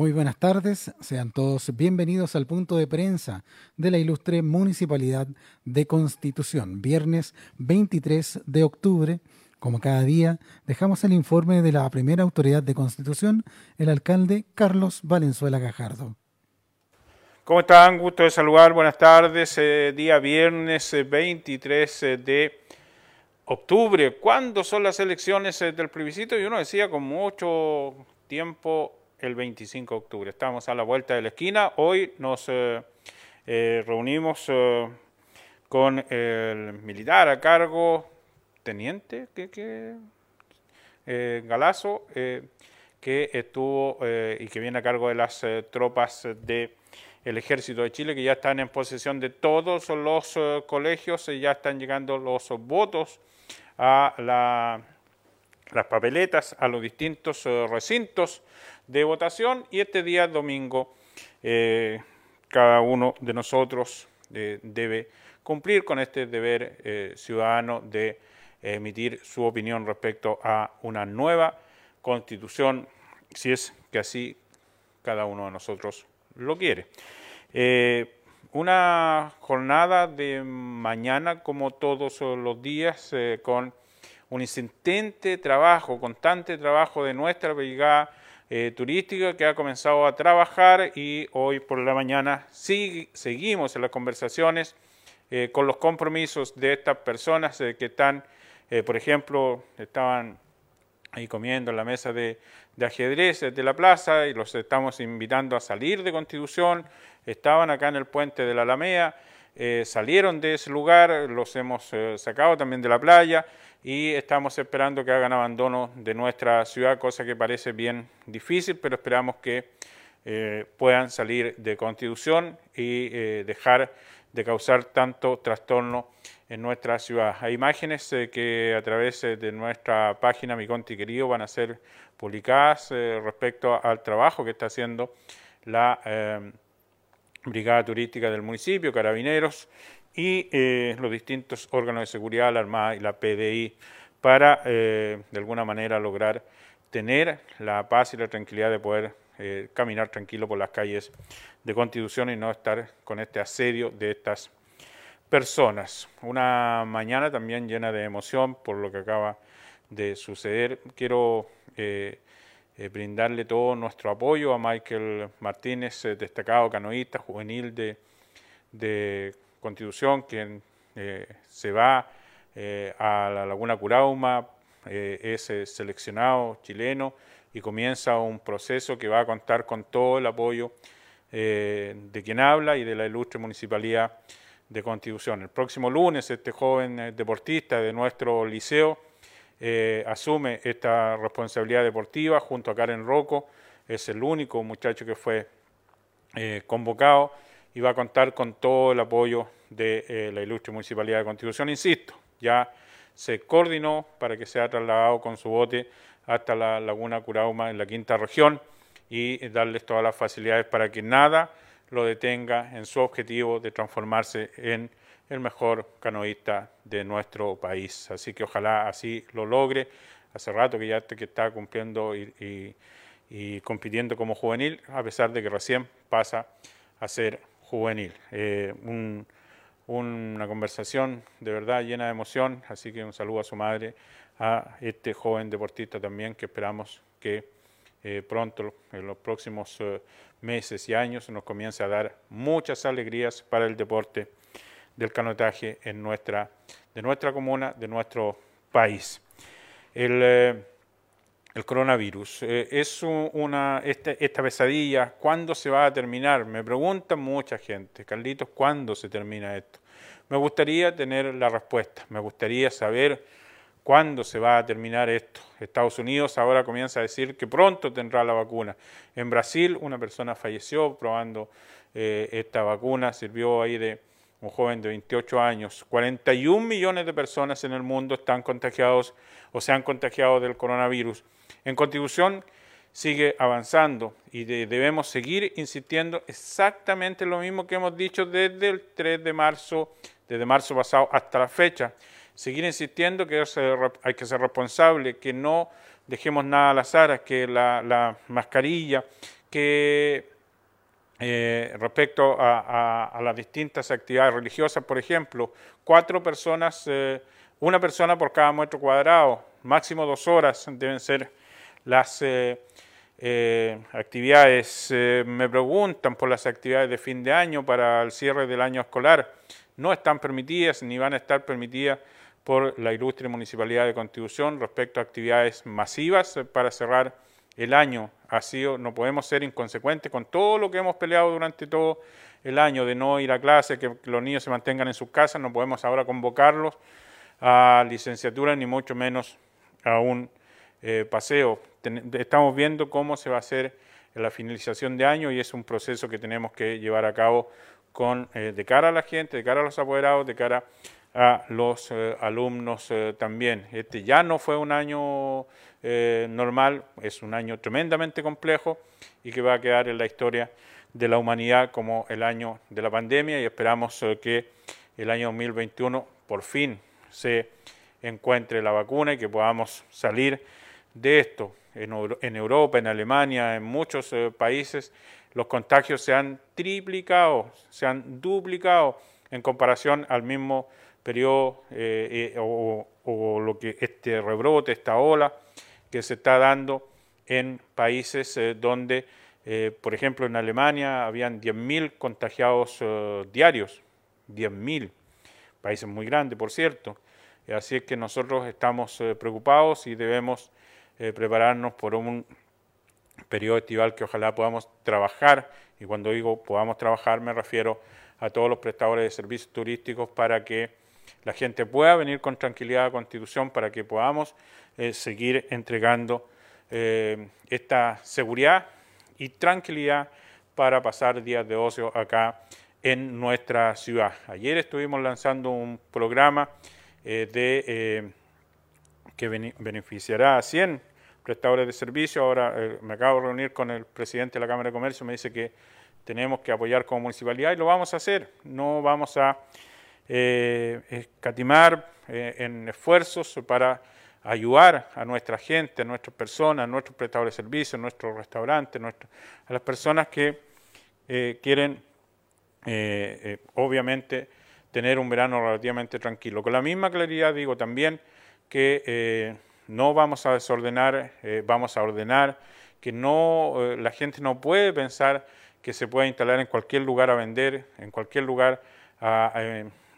Muy buenas tardes, sean todos bienvenidos al punto de prensa de la ilustre Municipalidad de Constitución. Viernes 23 de octubre, como cada día, dejamos el informe de la primera autoridad de Constitución, el alcalde Carlos Valenzuela Gajardo. ¿Cómo están? Gusto de saludar, buenas tardes. Eh, día viernes 23 eh, de octubre. ¿Cuándo son las elecciones eh, del plebiscito? Y uno decía con mucho tiempo el 25 de octubre. Estamos a la vuelta de la esquina. Hoy nos eh, eh, reunimos eh, con el militar a cargo, teniente, que, Galazo, que estuvo y que viene a cargo de las tropas del ejército de Chile, que ya están en posesión de todos los colegios, y ya están llegando los votos a las papeletas, a los distintos recintos de votación y este día domingo eh, cada uno de nosotros eh, debe cumplir con este deber eh, ciudadano de emitir su opinión respecto a una nueva constitución, si es que así cada uno de nosotros lo quiere. una jornada de mañana, como todos los días, con un insistente trabajo, constante trabajo de nuestra brigada eh, turística que ha comenzado a trabajar y hoy por la mañana seguimos en las conversaciones eh, con los compromisos de estas personas eh, que están, por ejemplo, estaban ahí comiendo en la mesa de, de ajedrez de la plaza y los estamos invitando a salir de Constitución, estaban acá en el puente de la Alamea, salieron de ese lugar, los hemos sacado también de la playa y estamos esperando que hagan abandono de nuestra ciudad, cosa que parece bien difícil, pero esperamos que eh, puedan salir de Constitución y eh, dejar de causar tanto trastorno en nuestra ciudad. Hay imágenes eh, que a través de nuestra página Mi Conti Querido van a ser publicadas respecto al trabajo que está haciendo la Brigada Turística del municipio, Carabineros, y eh, los distintos órganos de seguridad, la Armada y la PDI, para eh, de alguna manera lograr tener la paz y la tranquilidad de poder eh, caminar tranquilo por las calles de Constitución y no estar con este asedio de estas personas. Una mañana también llena de emoción por lo que acaba de suceder. Quiero brindarle todo nuestro apoyo a Michael Martínez, destacado canoísta juvenil de, de Constitución, quien eh, se va eh, a la Laguna Curauma, eh, es seleccionado chileno y comienza un proceso que va a contar con todo el apoyo de quien habla y de la ilustre Municipalidad de Constitución. El próximo lunes este joven deportista de nuestro liceo asume esta responsabilidad deportiva junto a Karen Rocco, es el único muchacho que fue convocado y va a contar con todo el apoyo de eh, la ilustre Municipalidad de Constitución. Insisto, ya se coordinó para que sea trasladado con su bote hasta la Laguna Curauma en la quinta región y darles todas las facilidades para que nada lo detenga en su objetivo de transformarse en el mejor canoísta de nuestro país. Así que ojalá así lo logre. Hace rato que ya está cumpliendo y, y compitiendo como juvenil, a pesar de que recién pasa a ser juvenil. Eh, una conversación de verdad llena de emoción, así que un saludo a su madre, a este joven deportista también que esperamos que eh, pronto, en los próximos eh, meses y años, nos comience a dar muchas alegrías para el deporte del canotaje en nuestra, de nuestra comuna, de nuestro país. El, el coronavirus. Eh, es una, este, esta pesadilla, ¿cuándo se va a terminar? Me preguntan mucha gente, Carlitos, ¿cuándo se termina esto? Me gustaría tener la respuesta, me gustaría saber cuándo se va a terminar esto. Estados Unidos ahora comienza a decir que pronto tendrá la vacuna. En Brasil una persona falleció probando eh, esta vacuna, sirvió ahí de un joven de 28 años. 41 millones de personas en el mundo están contagiados o se han contagiado del coronavirus. En Constitución sigue avanzando y debemos seguir insistiendo exactamente lo mismo que hemos dicho desde el 3 de marzo, desde marzo pasado hasta la fecha. Seguir insistiendo que hay que ser responsable, que no dejemos nada al azar, que la, mascarilla, que eh, respecto a, las distintas actividades religiosas, por ejemplo, cuatro personas, eh, una persona por cada metro cuadrado, máximo dos horas deben ser las eh, actividades. me preguntan por las actividades de fin de año para el cierre del año escolar. No están permitidas ni van a estar permitidas por la ilustre Municipalidad de Constitución respecto a actividades masivas para cerrar el año. Así no podemos ser inconsecuentes con todo lo que hemos peleado durante todo el año de no ir a clase, que los niños se mantengan en sus casas, no podemos ahora convocarlos a licenciatura ni mucho menos a un eh, paseo. estamos viendo cómo se va a hacer la finalización de año y es un proceso que tenemos que llevar a cabo con, eh, de cara a la gente, de cara a los apoderados, de cara a los eh, alumnos eh, también. Este ya no fue un año eh, normal, es un año tremendamente complejo y que va a quedar en la historia de la humanidad como el año de la pandemia y esperamos que el año 2021 por fin se encuentre la vacuna y que podamos salir de esto. En, en Europa, en Alemania, en muchos países, los contagios se han triplicado, se han duplicado en comparación al mismo periodo eh, eh, o, lo que este rebrote, esta ola que se está dando en países eh, donde, por ejemplo, en Alemania habían 10.000 contagiados diarios, 10.000, países muy grandes, por cierto. Así es que nosotros estamos preocupados y debemos prepararnos por un periodo estival que ojalá podamos trabajar, y cuando digo podamos trabajar me refiero a todos los prestadores de servicios turísticos para que la gente pueda venir con tranquilidad a Constitución para que podamos eh, seguir entregando eh, esta seguridad y tranquilidad para pasar días de ocio acá en nuestra ciudad. Ayer estuvimos lanzando un programa eh, de, que beneficiará a 100 prestadores de servicio. Ahora me acabo de reunir con el presidente de la Cámara de Comercio, me dice que tenemos que apoyar como municipalidad y lo vamos a hacer. No vamos a eh, escatimar eh, en esfuerzos para ayudar a nuestra gente, a nuestras personas, a nuestros prestadores de servicios, a nuestros restaurantes, a las personas que eh, quieren, obviamente, tener un verano relativamente tranquilo. Con la misma claridad digo también que no vamos a desordenar, vamos a ordenar, que no, la gente no puede pensar que se puede instalar en cualquier lugar a vender, en cualquier lugar a,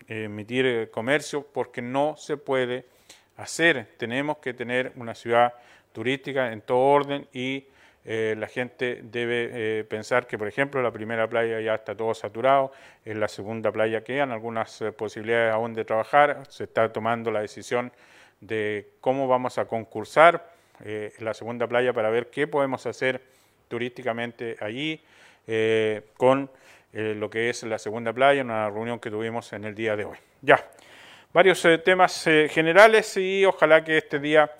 emitir eh, comercio porque no se puede hacer. Tenemos que tener una ciudad turística en todo orden y eh, la gente debe eh, pensar que, por ejemplo, la primera playa ya está todo saturado, en la segunda playa quedan algunas posibilidades aún de trabajar, se está tomando la decisión de cómo vamos a concursar en la segunda playa para ver qué podemos hacer turísticamente allí con eh, lo que es la segunda playa, una reunión que tuvimos en el día de hoy. Ya, varios eh, temas eh, generales y ojalá que este día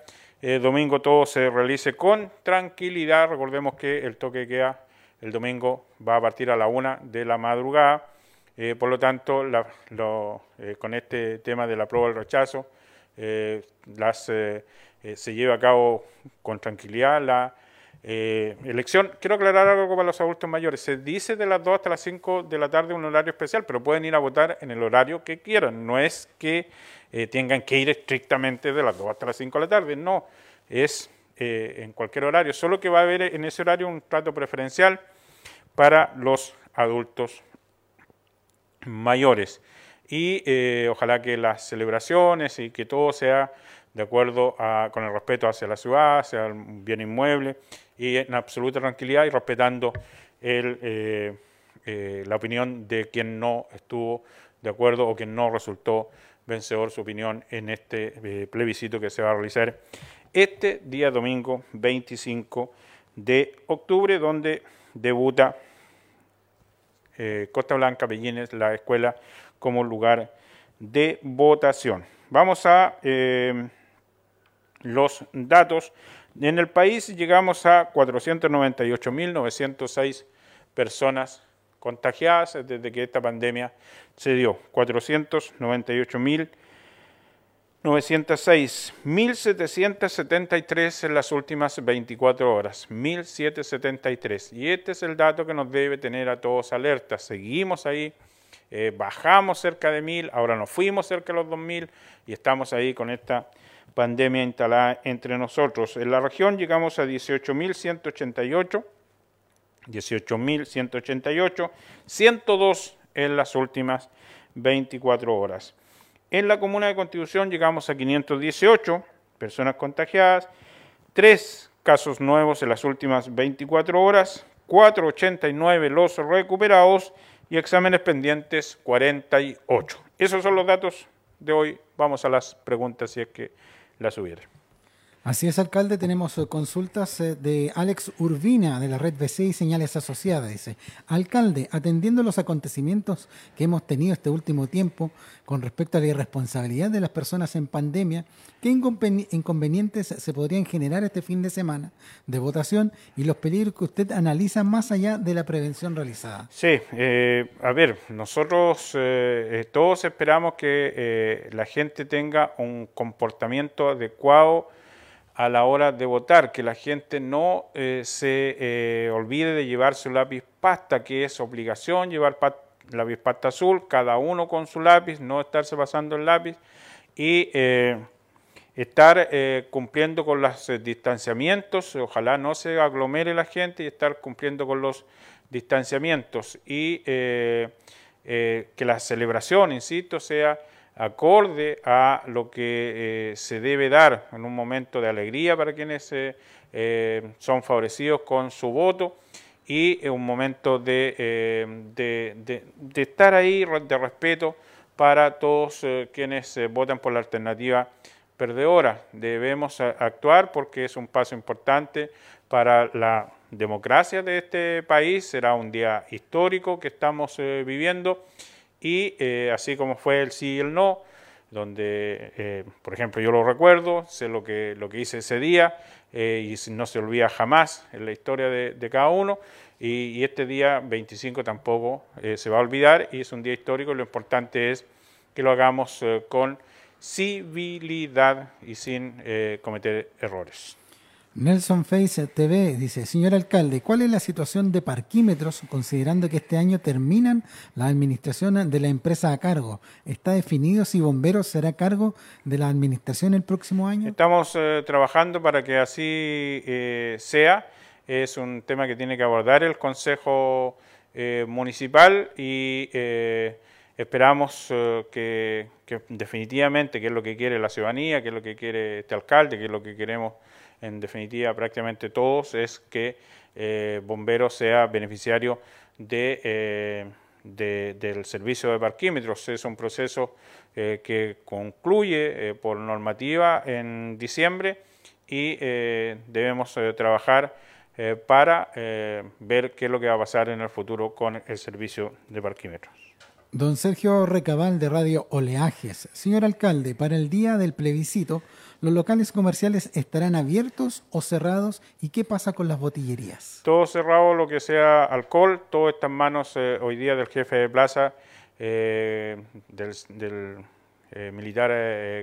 domingo todo se realice con tranquilidad. Recordemos que el toque queda el domingo va a partir a la una de la madrugada. por lo tanto, con este tema de la prueba del rechazo, las, se lleva a cabo con tranquilidad la eh, elección, quiero aclarar algo para los adultos mayores. Se dice de las 2 hasta las 5 de la tarde un horario especial, pero pueden ir a votar en el horario que quieran. No es que eh, tengan que ir estrictamente de las 2 hasta las 5 de la tarde, no. Es eh, en cualquier horario, solo que va a haber en ese horario un trato preferencial para los adultos mayores. Y ojalá que las celebraciones y que todo sea de acuerdo con el respeto hacia la ciudad, hacia el bien inmueble y en absoluta tranquilidad y respetando eh, eh, la opinión de quien no estuvo de acuerdo o quien no resultó vencedor su opinión en este eh, plebiscito que se va a realizar este día domingo 25 de octubre, donde debuta Costa Blanca Bellines, la escuela, como lugar de votación. Vamos a los datos. En el país llegamos a 498.906 personas contagiadas desde que esta pandemia se dio. 498.000 906, 1773 en las últimas 24 horas, 1773. Y este es el dato que nos debe tener a todos alertas. Seguimos ahí, eh, bajamos cerca de 1000, ahora nos fuimos cerca de los 2000 y estamos ahí con esta pandemia instalada entre nosotros. En la región llegamos a 18.188, 18.188, 102 en las últimas 24 horas. En la comuna de Constitución llegamos a 518 personas contagiadas, 3 casos nuevos en las últimas 24 horas, 489 los recuperados y exámenes pendientes 48. Esos son los datos de hoy. Vamos a las preguntas si es que las hubiera. Así es, alcalde. Tenemos eh, consultas eh, de Alex Urbina de la red BC y Señales Asociadas. Dice, alcalde, atendiendo los acontecimientos que hemos tenido este último tiempo con respecto a la irresponsabilidad de las personas en pandemia, ¿qué inconvenientes se podrían generar este fin de semana de votación y los peligros que usted analiza más allá de la prevención realizada? Sí, eh, a ver, nosotros todos esperamos que la gente tenga un comportamiento adecuado a la hora de votar, que la gente no eh, se eh, olvide de llevar su lápiz pasta, que es obligación llevar lápiz pasta azul, cada uno con su lápiz, no estarse pasando el lápiz y eh, estar cumpliendo con los distanciamientos, ojalá no se aglomere la gente y estar cumpliendo con los distanciamientos y que la celebración, insisto, sea acorde a lo que eh, se debe dar en un momento de alegría para quienes eh, eh, son favorecidos con su voto y un momento de, de, estar ahí, de respeto para todos quienes votan por la alternativa perdedora. Debemos actuar porque es un paso importante para la democracia de este país, será un día histórico que estamos viviendo y eh, así como fue el sí y el no, donde, eh, por ejemplo, yo lo recuerdo, sé lo que, lo que hice ese día eh, y no se olvida jamás en la historia de, cada uno. Y, este día 25 tampoco se va a olvidar y es un día histórico y lo importante es que lo hagamos con civilidad y sin cometer errores. Nelson Face TV dice, señor alcalde, ¿cuál es la situación de parquímetros considerando que este año terminan la administración de la empresa a cargo? ¿Está definido si Bomberos será cargo de la administración el próximo año? Estamos eh, trabajando para que así eh, sea. Es un tema que tiene que abordar el Consejo eh, Municipal y esperamos que, que definitivamente, que es lo que quiere la ciudadanía, que es lo que quiere este alcalde, que es lo que queremos en definitiva prácticamente todos, es que eh, Bomberos sea beneficiario eh, de, del servicio de parquímetros. Es un proceso eh, que concluye por normativa en diciembre y debemos trabajar para ver qué es lo que va a pasar en el futuro con el servicio de parquímetros. Don Sergio Recabal de Radio Oleajes. Señor alcalde, para el día del plebiscito, ¿Los locales comerciales estarán abiertos o cerrados? ¿Y qué pasa con las botillerías? Todo cerrado, lo que sea alcohol, todo está en manos eh, hoy día del jefe de plaza, eh, del, eh, militar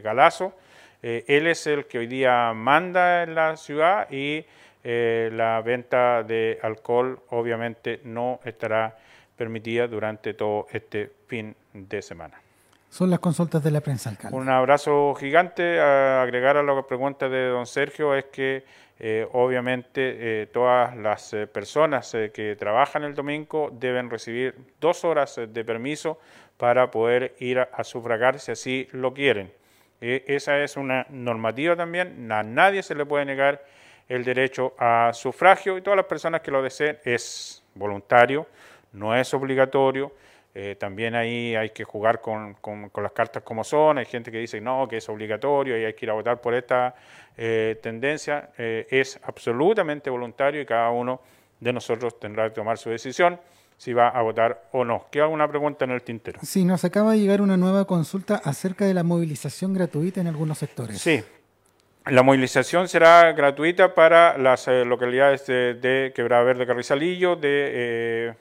Galazo. él es el que hoy día manda en la ciudad y la venta de alcohol obviamente no estará permitida durante todo este fin de semana. Son las consultas de la prensa, alcalde. Un abrazo gigante. A agregar a la pregunta de don Sergio es que eh, obviamente eh, todas las eh, personas que trabajan el domingo deben recibir dos horas de permiso para poder ir a, sufragar si así lo quieren. esa es una normativa también. A nadie se le puede negar el derecho a sufragio y todas las personas que lo deseen es voluntario, no es obligatorio. Eh, también ahí hay que jugar con, con, las cartas como son. Hay gente que dice no, que es obligatorio y hay que ir a votar por esta eh, tendencia. Eh, es absolutamente voluntario y cada uno de nosotros tendrá que tomar su decisión si va a votar o no. ¿Queda alguna pregunta en el tintero? Sí, nos acaba de llegar una nueva consulta acerca de la movilización gratuita en algunos sectores. Sí, la movilización será gratuita para las localidades de, de Quebrada Verde Carrizalillo, de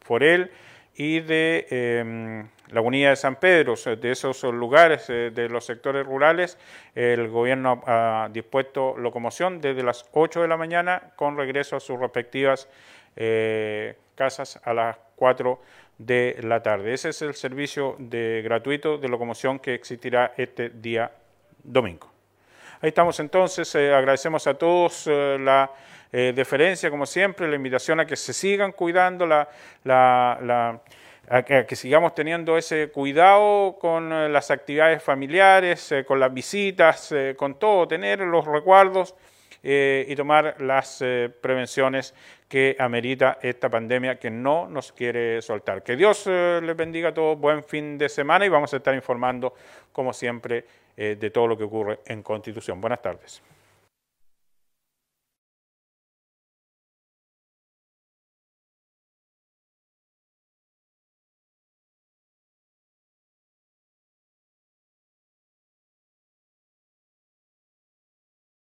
Forel, y de em, la Unidad de San Pedro, de esos lugares eh, de los sectores rurales, el gobierno ha dispuesto locomoción desde las 8 de la mañana con regreso a sus respectivas eh, casas a las 4 de la tarde. Ese es el servicio de, gratuito de locomoción que existirá este día domingo. Ahí estamos entonces, eh, agradecemos a todos la deferencia como siempre, la invitación a que se sigan cuidando la, a que, sigamos teniendo ese cuidado con eh, las actividades familiares, eh, con las visitas, eh, con todo, tener los recuerdos y tomar las prevenciones que amerita esta pandemia que no nos quiere soltar. Que Dios les bendiga a todos, buen fin de semana y vamos a estar informando, como siempre, de todo lo que ocurre en Constitución. Buenas tardes.